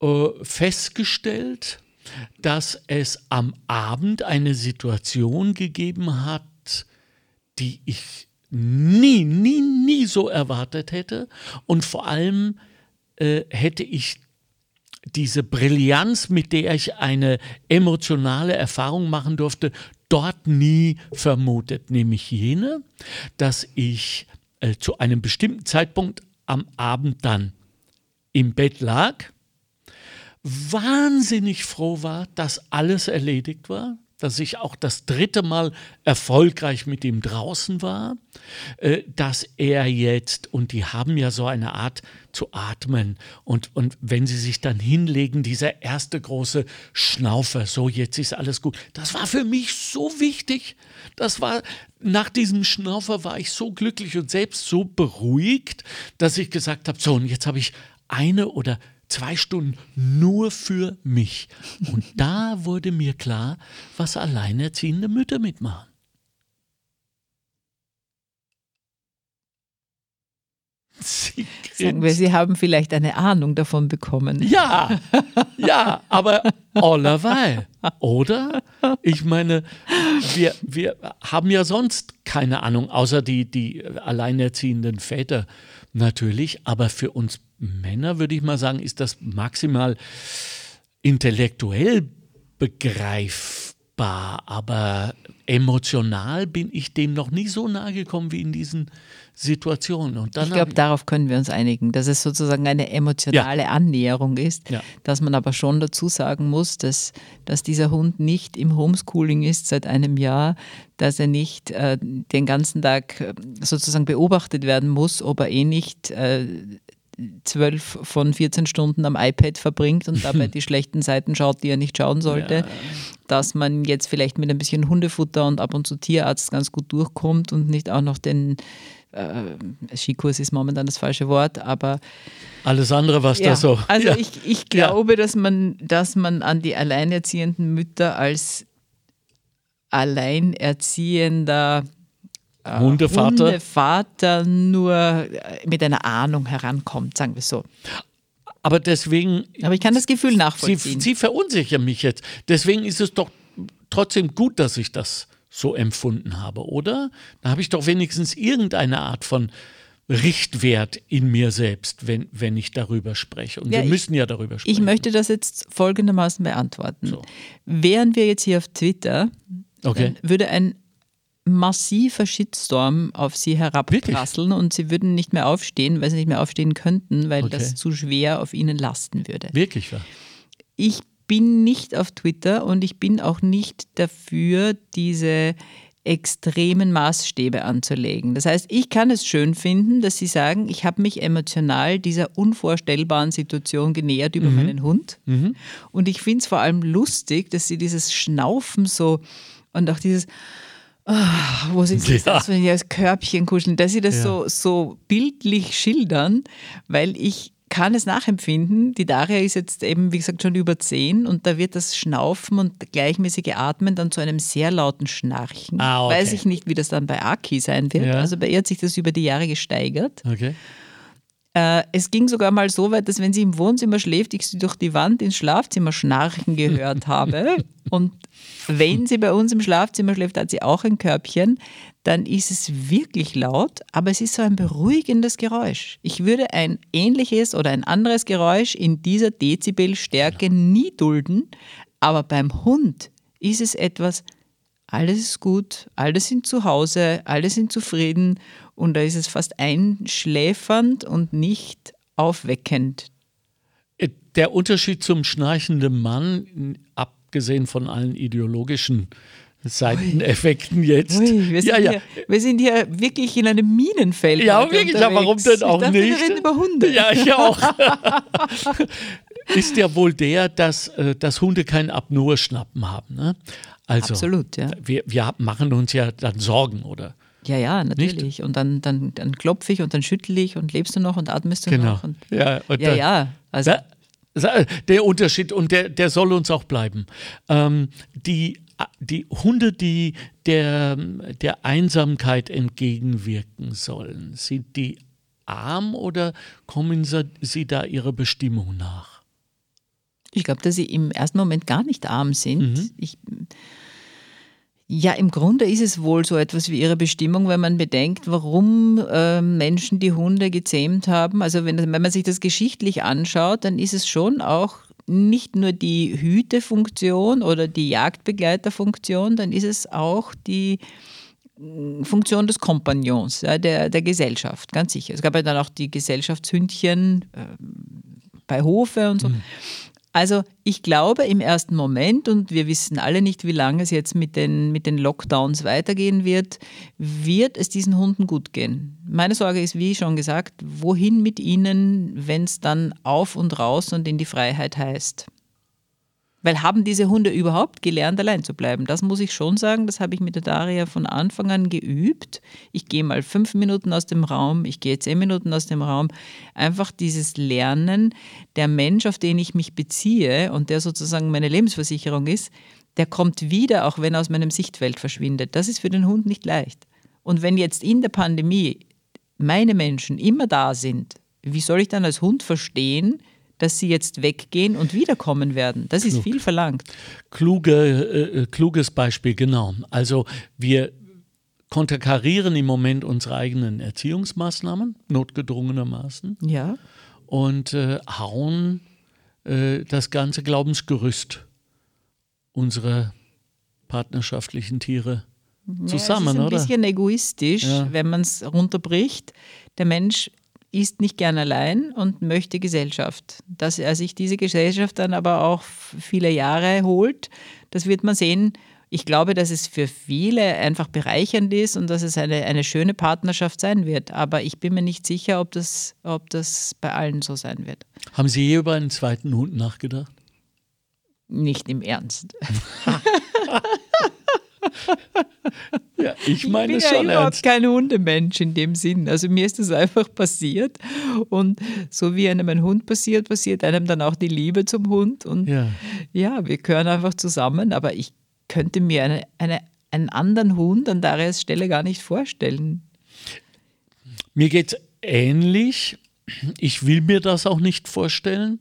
äh, festgestellt, dass es am Abend eine Situation gegeben hat, die ich nie, nie, nie so erwartet hätte. Und vor allem äh, hätte ich diese Brillanz, mit der ich eine emotionale Erfahrung machen durfte, dort nie vermutet. Nämlich jene, dass ich äh, zu einem bestimmten Zeitpunkt am Abend dann im Bett lag, wahnsinnig froh war, dass alles erledigt war, dass ich auch das dritte Mal erfolgreich mit ihm draußen war, äh, dass er jetzt, und die haben ja so eine Art zu atmen, und, und wenn sie sich dann hinlegen, dieser erste große Schnaufer, so jetzt ist alles gut, das war für mich so wichtig. Das war, nach diesem Schnaufer war ich so glücklich und selbst so beruhigt, dass ich gesagt habe, so, und jetzt habe ich eine oder zwei Stunden nur für mich. Und da wurde mir klar, was alleinerziehende Mütter mitmachen. Sie Sagen wir, Sie haben vielleicht eine Ahnung davon bekommen. Ja, ja, aber allerweil, oder? Ich meine, wir, wir haben ja sonst keine Ahnung, außer die, die alleinerziehenden Väter natürlich, aber für uns Männer, würde ich mal sagen, ist das maximal intellektuell begreifbar, aber emotional bin ich dem noch nie so nahe gekommen wie in diesen Situationen. Und ich glaube, darauf können wir uns einigen, dass es sozusagen eine emotionale ja. Annäherung ist, ja. dass man aber schon dazu sagen muss, dass, dass dieser Hund nicht im Homeschooling ist seit einem Jahr, dass er nicht äh, den ganzen Tag äh, sozusagen beobachtet werden muss, ob er eh nicht äh, zwölf von 14 Stunden am iPad verbringt und dabei (laughs) die schlechten Seiten schaut, die er nicht schauen sollte, ja. dass man jetzt vielleicht mit ein bisschen Hundefutter und ab und zu Tierarzt ganz gut durchkommt und nicht auch noch den äh, Skikurs ist momentan das falsche Wort, aber alles andere, was ja, da so. Also ja. ich, ich glaube, dass man, dass man an die alleinerziehenden Mütter als alleinerziehender Hundevater. Hundevater nur äh, mit einer Ahnung herankommt, sagen wir so. Aber deswegen. Aber ich kann das Gefühl nachvollziehen. Sie, Sie verunsichern mich jetzt. Deswegen ist es doch trotzdem gut, dass ich das so empfunden habe, oder? Da habe ich doch wenigstens irgendeine Art von Richtwert in mir selbst, wenn, wenn ich darüber spreche. Und ja, wir müssen ja darüber sprechen. Ich möchte das jetzt folgendermaßen beantworten. So. Wären wir jetzt hier auf Twitter, okay. würde ein massiver Shitstorm auf sie herabprasseln und sie würden nicht mehr aufstehen, weil sie nicht mehr aufstehen könnten, weil okay. das zu schwer auf ihnen lasten würde. Wirklich wahr? Ich bin nicht auf Twitter und ich bin auch nicht dafür, diese extremen Maßstäbe anzulegen. Das heißt, ich kann es schön finden, dass Sie sagen, ich habe mich emotional dieser unvorstellbaren Situation genähert über mhm. meinen Hund. Mhm. Und ich finde es vor allem lustig, dass Sie dieses Schnaufen so und auch dieses Oh, sie sich ja. das, wenn die als Körbchen kuscheln, dass sie das ja. so, so bildlich schildern, weil ich kann es nachempfinden. Die Daria ist jetzt eben, wie gesagt, schon über zehn und da wird das Schnaufen und gleichmäßige Atmen dann zu einem sehr lauten Schnarchen. Ah, okay. Weiß ich nicht, wie das dann bei Aki sein wird. Ja. Also bei ihr hat sich das über die Jahre gesteigert. Okay. Äh, es ging sogar mal so weit, dass wenn sie im Wohnzimmer schläft, ich sie durch die Wand ins Schlafzimmer schnarchen gehört (laughs) habe. Und wenn sie bei uns im Schlafzimmer schläft, hat sie auch ein Körbchen, dann ist es wirklich laut, aber es ist so ein beruhigendes Geräusch. Ich würde ein ähnliches oder ein anderes Geräusch in dieser Dezibelstärke nie dulden, aber beim Hund ist es etwas, alles ist gut, alle sind zu Hause, alle sind zufrieden und da ist es fast einschläfernd und nicht aufweckend. Äh, Der Unterschied zum schnarchenden Mann, abgesehen von allen ideologischen Seiteneffekten jetzt. Ui, wir, sind ja, ja. Hier, wir sind hier wirklich in einem Minenfeld. Ja, wirklich, ja, warum denn auch ich dachte, nicht? Wir reden über Hunde. Ja, ich auch. (laughs) Ist ja wohl der, dass, äh, dass Hunde kein Apnoe-Schnappen haben. Ne? Also, Absolut, ja. Wir, wir machen uns ja dann Sorgen, oder? Ja, ja, natürlich. Und dann, dann, dann klopfe ich und dann schüttel ich und lebst du noch und atmest du Genau. noch. Und, Ja, und ja, dann- ja. Also, Da- Der Unterschied, und der, der soll uns auch bleiben. Ähm, die, die Hunde, die der, der Einsamkeit entgegenwirken sollen, sind die arm oder kommen sie, sie da ihrer Bestimmung nach? Ich glaube, dass sie im ersten Moment gar nicht arm sind. Mhm. Ich, ja, im Grunde ist es wohl so etwas wie ihre Bestimmung, wenn man bedenkt, warum äh, Menschen die Hunde gezähmt haben. Also wenn, wenn man sich das geschichtlich anschaut, dann ist es schon auch nicht nur die Hütefunktion oder die Jagdbegleiterfunktion, dann ist es auch die mh, Funktion des Kompagnons, ja, der, der Gesellschaft, ganz sicher. Es gab ja dann auch die Gesellschaftshündchen äh, bei Hofe und so. Also ich glaube im ersten Moment, und wir wissen alle nicht, wie lange es jetzt mit den, mit den Lockdowns weitergehen wird, wird es diesen Hunden gut gehen. Meine Sorge ist, wie schon gesagt, wohin mit ihnen, wenn es dann auf und raus und in die Freiheit heißt. Weil haben diese Hunde überhaupt gelernt, allein zu bleiben? Das muss ich schon sagen, das habe ich mit der Daria von Anfang an geübt. Ich gehe mal fünf Minuten aus dem Raum, ich gehe zehn Minuten aus dem Raum. Einfach dieses Lernen, der Mensch, auf den ich mich beziehe und der sozusagen meine Lebensversicherung ist, der kommt wieder, auch wenn er aus meinem Sichtfeld verschwindet. Das ist für den Hund nicht leicht. Und wenn jetzt in der Pandemie meine Menschen immer da sind, wie soll ich dann als Hund verstehen, dass sie jetzt weggehen und wiederkommen werden? Das ist viel verlangt. Kluge, äh, äh, kluges Beispiel, genau. Also wir konterkarieren im Moment unsere eigenen Erziehungsmaßnahmen, notgedrungenermaßen, Ja. und äh, hauen äh, das ganze Glaubensgerüst unserer partnerschaftlichen Tiere zusammen, ja, es ist ein oder? bisschen egoistisch, Ja. wenn man es runterbricht. Der Mensch ist nicht gern allein und möchte Gesellschaft. Dass er sich diese Gesellschaft dann aber auch viele Jahre holt, das wird man sehen. Ich glaube, dass es für viele einfach bereichernd ist und dass es eine, eine schöne Partnerschaft sein wird. Aber ich bin mir nicht sicher, ob das, ob das bei allen so sein wird. Haben Sie je über einen zweiten Hund nachgedacht? Nicht im Ernst. (laughs) (laughs) Ja, ich meine ich bin ja schon überhaupt ernst. kein Hundemensch in dem Sinn. Also mir ist das einfach passiert und so wie einem ein Hund passiert, passiert einem dann auch die Liebe zum Hund und ja, Ja. wir gehören einfach zusammen, aber ich könnte mir eine, eine, einen anderen Hund an Darias Stelle gar nicht vorstellen. Mir geht es ähnlich. Ich will mir das auch nicht vorstellen.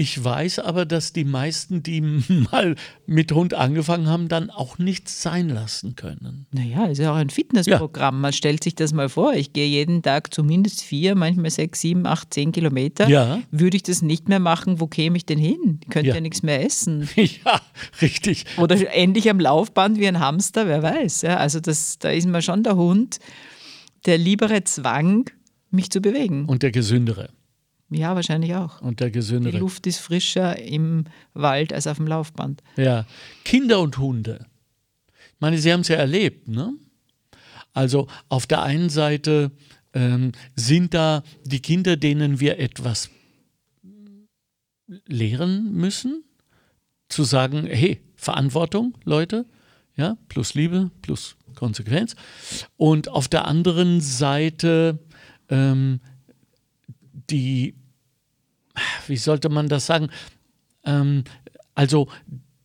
Ich weiß aber, dass die meisten, die (laughs) mal mit Hund angefangen haben, dann auch nichts sein lassen können. Naja, ist ja auch ein Fitnessprogramm. Man stellt sich das mal vor. Ich gehe jeden Tag zumindest vier, manchmal sechs, sieben, acht, zehn Kilometer. Ja. Würde ich das nicht mehr machen, wo käme ich denn hin? Ich könnte ja, Ja. nichts mehr essen. (laughs) Ja, richtig. Oder endlich am Laufband wie ein Hamster, wer weiß. Ja, also das, da ist mir schon der Hund der liebere Zwang, mich zu bewegen. Und der gesündere. Ja, wahrscheinlich auch. Und der Die gesündere. Luft ist frischer im Wald als auf dem Laufband. Ja. Kinder und Hunde. Ich meine, Sie haben es ja erlebt, ne? Also auf der einen Seite ähm, sind da die Kinder, denen wir etwas lehren müssen, zu sagen, hey, Verantwortung, Leute, ja, plus Liebe, plus Konsequenz. Und auf der anderen Seite ähm, die wie sollte man das sagen? Ähm, also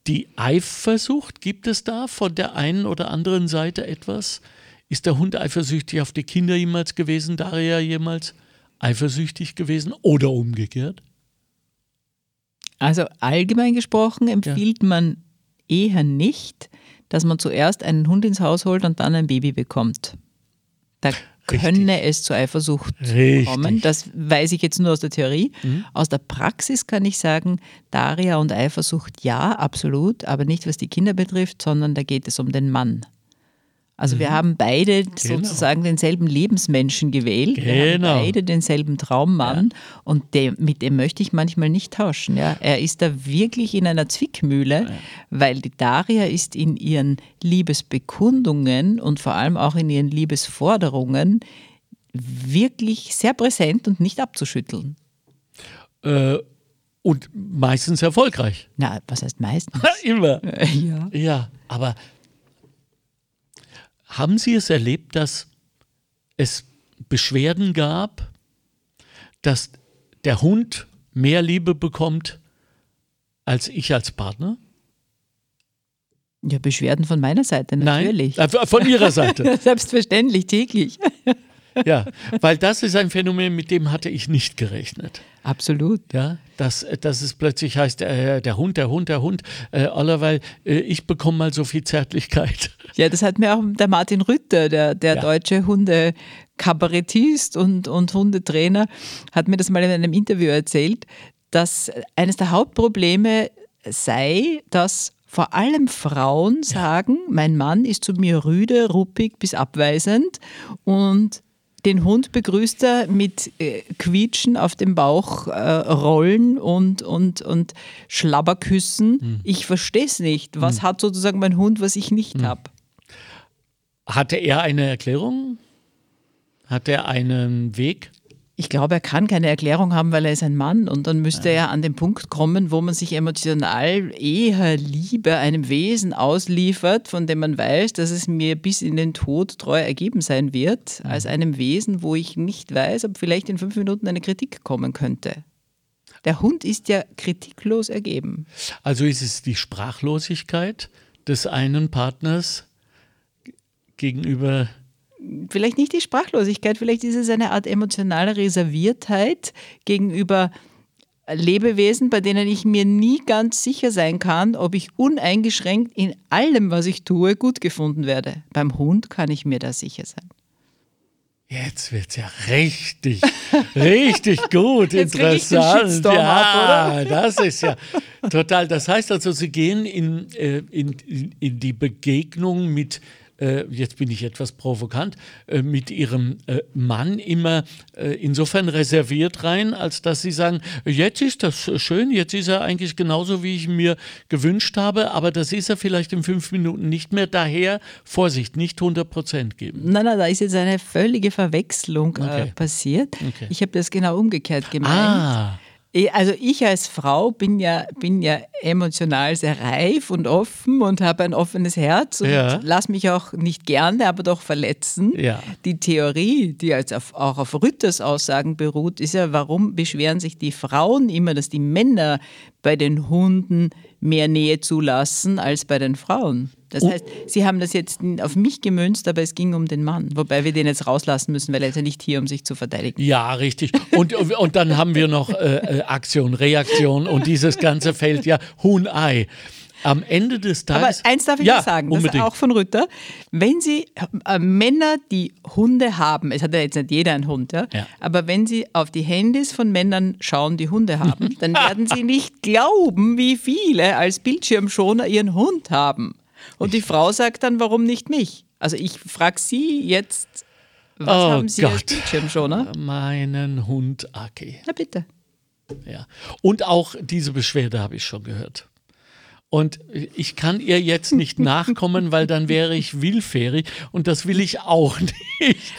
die Eifersucht, gibt es da von der einen oder anderen Seite etwas? Ist der Hund eifersüchtig auf die Kinder jemals gewesen, Daria jemals eifersüchtig gewesen oder umgekehrt? Also allgemein gesprochen empfiehlt ja. man eher nicht, dass man zuerst einen Hund ins Haus holt und dann ein Baby bekommt. Da Richtig. könne es zur Eifersucht Richtig. kommen. Das weiß ich jetzt nur aus der Theorie. Mhm. Aus der Praxis kann ich sagen, Daria und Eifersucht ja, absolut, aber nicht was die Kinder betrifft, sondern da geht es um den Mann. Also mhm. wir haben beide genau. sozusagen denselben Lebensmenschen gewählt, genau. wir haben genau. beide denselben Traummann ja. und dem, mit dem möchte ich manchmal nicht tauschen. Ja. Er ist da wirklich in einer Zwickmühle, ja. weil die Daria ist in ihren Liebesbekundungen und vor allem auch in ihren Liebesforderungen wirklich sehr präsent und nicht abzuschütteln. Äh, und meistens erfolgreich. Na, was heißt meistens? (laughs) Immer. Ja. ja, aber haben Sie es erlebt, dass es Beschwerden gab, dass der Hund mehr Liebe bekommt als ich als Partner? Ja, Beschwerden von meiner Seite natürlich. Nein, äh, von Ihrer Seite. (laughs) Selbstverständlich, täglich. Ja, weil das ist ein Phänomen, mit dem hatte ich nicht gerechnet. Absolut. Ja, dass, dass es plötzlich heißt, äh, der Hund, der Hund, der Hund, äh, allerweil, äh, ich bekomme mal so viel Zärtlichkeit. Ja, das hat mir auch der Martin Rütter, der, der ja. deutsche Hundekabarettist und, und Hundetrainer, hat mir das mal in einem Interview erzählt, dass eines der Hauptprobleme sei, dass vor allem Frauen sagen, mein Mann ist zu mir rüde, ruppig bis abweisend und den Hund begrüßt er mit äh, Quietschen auf dem Bauch, äh, Rollen und, und, und Schlabberküssen. Hm. Ich verstehe es nicht. Was hm. hat sozusagen mein Hund, was ich nicht hm. habe? Hatte er eine Erklärung? Hat er einen Weg? Ich glaube, er kann keine Erklärung haben, weil er ist ein Mann und dann müsste ja. er an den Punkt kommen, wo man sich emotional eher Liebe einem Wesen ausliefert, von dem man weiß, dass es mir bis in den Tod treu ergeben sein wird, mhm. als einem Wesen, wo ich nicht weiß, ob vielleicht in fünf Minuten eine Kritik kommen könnte. Der Hund ist ja kritiklos ergeben. Also ist es die Sprachlosigkeit des einen Partners gegenüber vielleicht nicht die Sprachlosigkeit, vielleicht ist es eine Art emotionale Reserviertheit gegenüber Lebewesen, bei denen ich mir nie ganz sicher sein kann, ob ich uneingeschränkt in allem, was ich tue, gut gefunden werde. Beim Hund kann ich mir da sicher sein. Jetzt wird es ja richtig, richtig gut, (laughs) Jetzt interessant. Ja, ab, das ist ja total. Das heißt also, Sie gehen in, äh, in, in die Begegnung mit äh, jetzt bin ich etwas provokant, äh, mit ihrem äh, Mann immer äh, insofern reserviert rein, als dass sie sagen, jetzt ist das schön, jetzt ist er eigentlich genauso, wie ich mir gewünscht habe, aber das ist er vielleicht in fünf Minuten nicht mehr. Daher Vorsicht, nicht 100 Prozent geben. Nein, nein, da ist jetzt eine völlige Verwechslung äh, okay. passiert. Okay. Ich habe das genau umgekehrt gemeint. Ah. Also ich als Frau bin ja, bin ja emotional sehr reif und offen und habe ein offenes Herz und ja. lasse mich auch nicht gerne, aber doch verletzen. Ja. Die Theorie, die jetzt auf, auch auf Rütters Aussagen beruht, ist ja, warum beschweren sich die Frauen immer, dass die Männer bei den Hunden mehr Nähe zulassen als bei den Frauen? Das oh. heißt, Sie haben das jetzt auf mich gemünzt, aber es ging um den Mann. Wobei wir den jetzt rauslassen müssen, weil er ist ja nicht hier, um sich zu verteidigen. Ja, richtig. Und, und dann haben wir noch äh, äh, Aktion, Reaktion und dieses ganze Feld ja Huhn-Ei. Am Ende des Tages. Aber eins darf ich ja, sagen, das ist auch von Rütter. Wenn Sie äh, Männer, die Hunde haben, es hat ja jetzt nicht jeder einen Hund, ja, ja. aber wenn Sie auf die Handys von Männern schauen, die Hunde haben, dann werden Sie nicht glauben, wie viele als Bildschirmschoner ihren Hund haben. Und die Frau sagt dann, warum nicht mich? Also ich frage Sie jetzt, was oh haben Sie Gott. als Bildschirmschoner? Meinen Hund Aki. Na bitte. Ja. Und auch diese Beschwerde habe ich schon gehört. Und ich kann ihr jetzt nicht (laughs) nachkommen, weil dann wäre ich willfährig und das will ich auch nicht.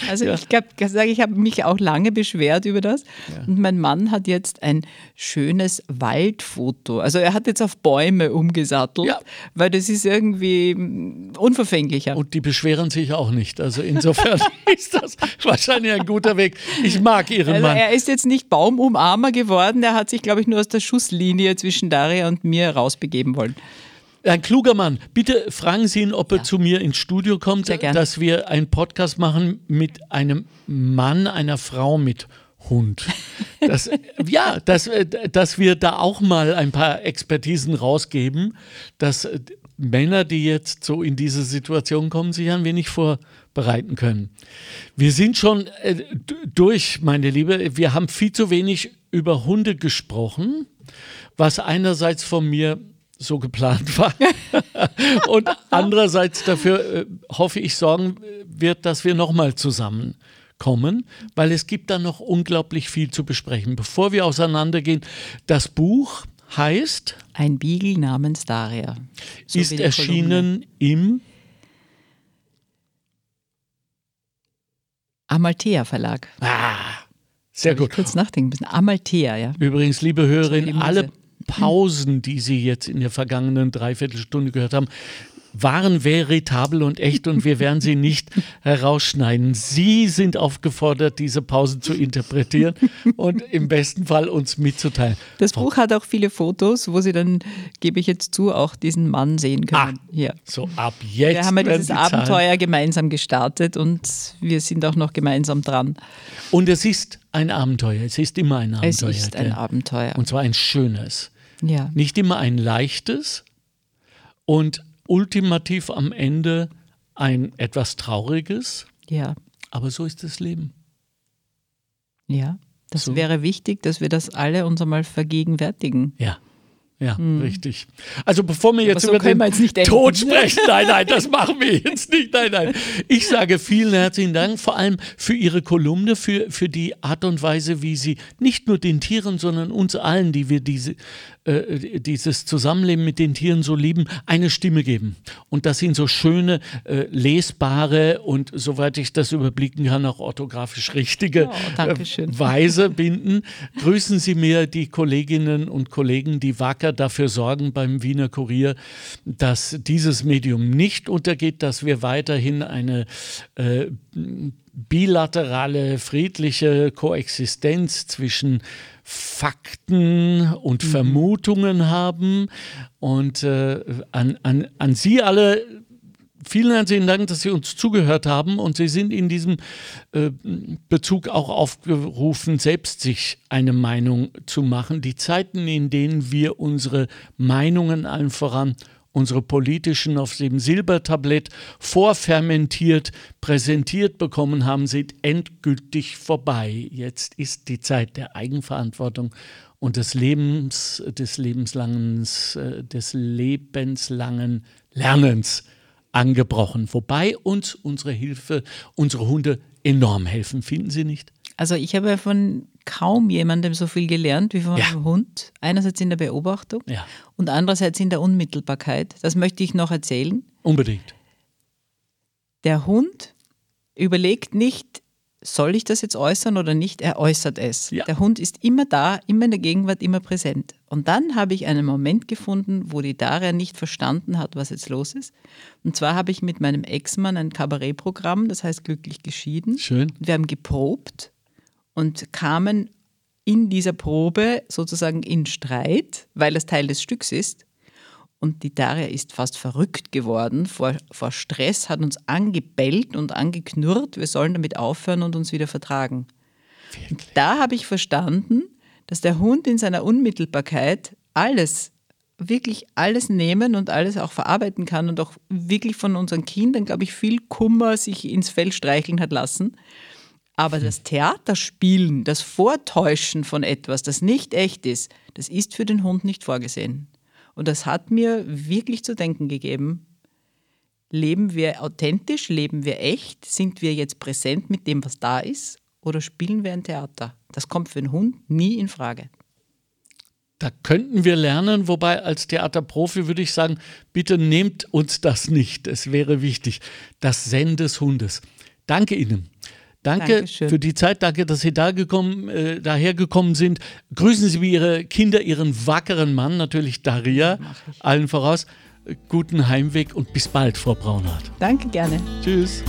Also ja. ich glaube, ich habe mich auch lange beschwert über das. Ja. Und mein Mann hat jetzt ein schönes Waldfoto. Also er hat jetzt auf Bäume umgesattelt, ja. weil das ist irgendwie unverfänglicher. Und die beschweren sich auch nicht. Also insofern (laughs) ist das wahrscheinlich ein guter Weg. Ich mag ihren also Mann. Er ist jetzt nicht Baumumarmer geworden. Er hat sich, glaube ich, nur aus der Schusslinie zwischen Daria und mir rausbegeben wollen. Ein kluger Mann. Bitte fragen Sie ihn, ob er zu mir ins Studio kommt, dass wir einen Podcast machen mit einem Mann, einer Frau mit Hund. (laughs) Das, ja, dass, dass wir da auch mal ein paar Expertisen rausgeben, dass Männer, die jetzt so in diese Situation kommen, sich ein wenig vorbereiten können. Wir sind schon äh, durch, meine Liebe. Wir haben viel zu wenig über Hunde gesprochen, was einerseits von mir so geplant war (laughs) und andererseits dafür äh, hoffe ich sorgen wird, dass wir nochmal zusammenkommen, weil es gibt da noch unglaublich viel zu besprechen. Bevor wir auseinandergehen, das Buch heißt Ein Beagle namens Daria. So ist erschienen im Amalthea Verlag. Ah, sehr gut. kurz nachdenken müssen. Amalthea, ja. Übrigens, liebe Hörerin, alle Pausen, die Sie jetzt in der vergangenen Dreiviertelstunde gehört haben, waren veritabel und echt und wir werden sie nicht (laughs) herausschneiden. Sie sind aufgefordert, diese Pausen zu interpretieren und im besten Fall uns mitzuteilen. Das Buch hat auch viele Fotos, wo Sie dann, gebe ich jetzt zu, auch diesen Mann sehen können. Ah, ja. So ab jetzt. Wir haben ja dieses die Abenteuer gemeinsam gestartet und wir sind auch noch gemeinsam dran. Und es ist ein Abenteuer. Es ist immer ein Abenteuer. Es ist ein Abenteuer. Und zwar ein schönes. Ja. Nicht immer ein leichtes und ultimativ am Ende ein etwas trauriges. Ja. Aber so ist das Leben. Ja, das so. wäre wichtig, dass wir das alle uns einmal vergegenwärtigen. Ja. Ja, hm. richtig. Also bevor wir jetzt so über den jetzt Tod sprechen, nein, nein, das machen wir jetzt nicht, nein, nein. Ich sage vielen herzlichen Dank, vor allem für Ihre Kolumne, für, für die Art und Weise, wie Sie nicht nur den Tieren, sondern uns allen, die wir diese äh, dieses Zusammenleben mit den Tieren so lieben, eine Stimme geben. Und das sind so schöne, äh, lesbare und, soweit ich das überblicken kann, auch orthografisch richtige oh, äh, Weise binden. Grüßen Sie mir die Kolleginnen und Kollegen, die wacker dafür sorgen beim Wiener Kurier, dass dieses Medium nicht untergeht, dass wir weiterhin eine äh, bilaterale, friedliche Koexistenz zwischen Fakten und mhm. Vermutungen haben. Und äh, an, an, an Sie alle vielen herzlichen Dank, dass Sie uns zugehört haben und Sie sind in diesem äh, Bezug auch aufgerufen, selbst sich eine Meinung zu machen. Die Zeiten, in denen wir unsere Meinungen allen voran unsere politischen auf dem Silbertablett vorfermentiert präsentiert bekommen haben, sind endgültig vorbei. Jetzt ist die Zeit der Eigenverantwortung und des Lebens, des lebenslangen, äh, des lebenslangen Lernens angebrochen. Wobei uns unsere Hilfe, unsere Hunde enorm helfen, finden Sie nicht? Also ich habe von kaum jemandem so viel gelernt wie von ja. einem Hund. Einerseits in der Beobachtung ja. und andererseits in der Unmittelbarkeit. Das möchte ich noch erzählen. Unbedingt. Der Hund überlegt nicht, soll ich das jetzt äußern oder nicht? Er äußert es. Ja. Der Hund ist immer da, immer in der Gegenwart, immer präsent. Und dann habe ich einen Moment gefunden, wo die Daria nicht verstanden hat, was jetzt los ist. Und zwar habe ich mit meinem Ex-Mann ein Kabarettprogramm, das heißt Glücklich geschieden. Schön. Wir haben geprobt und kamen in dieser Probe sozusagen in Streit, weil das Teil des Stücks ist. Und die Daria ist fast verrückt geworden vor, vor Stress, hat uns angebellt und angeknurrt, wir sollen damit aufhören und uns wieder vertragen. Da habe ich verstanden, dass der Hund in seiner Unmittelbarkeit alles, wirklich alles nehmen und alles auch verarbeiten kann und auch wirklich von unseren Kindern, glaube ich, viel Kummer sich ins Fell streicheln hat lassen. Aber das Theaterspielen, das Vortäuschen von etwas, das nicht echt ist, das ist für den Hund nicht vorgesehen. Und das hat mir wirklich zu denken gegeben. Leben wir authentisch, leben wir echt, sind wir jetzt präsent mit dem, was da ist, oder spielen wir ein Theater? Das kommt für den Hund nie in Frage. da könnten wir lernen, wobei als Theaterprofi würde ich sagen, bitte nehmt uns das nicht. Es wäre wichtig. Das Zen des Hundes. Danke Ihnen. Danke Dankeschön. für die Zeit, danke, dass Sie da gekommen, äh, dahergekommen sind. Grüßen Sie Ihre Kinder, Ihren wackeren Mann, natürlich Daria, allen voraus. Guten Heimweg und bis bald, Frau Braunhardt. Danke gerne. Tschüss.